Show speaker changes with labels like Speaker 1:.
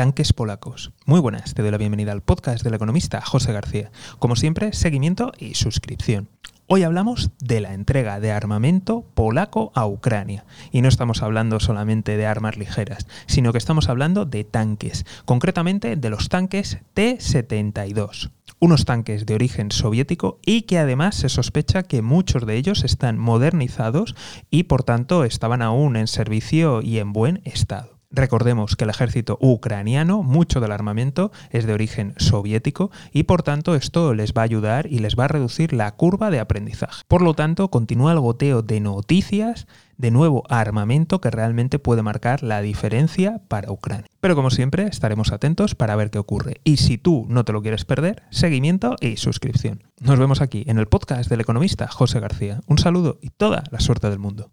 Speaker 1: tanques polacos. Muy buenas, te doy la bienvenida al podcast del economista José García. Como siempre, seguimiento y suscripción. Hoy hablamos de la entrega de armamento polaco a Ucrania. Y no estamos hablando solamente de armas ligeras, sino que estamos hablando de tanques, concretamente de los tanques T-72 unos tanques de origen soviético y que además se sospecha que muchos de ellos están modernizados y por tanto estaban aún en servicio y en buen estado. Recordemos que el ejército ucraniano, mucho del armamento es de origen soviético y por tanto esto les va a ayudar y les va a reducir la curva de aprendizaje. Por lo tanto, continúa el goteo de noticias de nuevo armamento que realmente puede marcar la diferencia para Ucrania. Pero como siempre, estaremos atentos para ver qué ocurre. Y si tú no te lo quieres perder, seguimiento y suscripción. Nos vemos aquí en el podcast del economista José García. Un saludo y toda la suerte del mundo.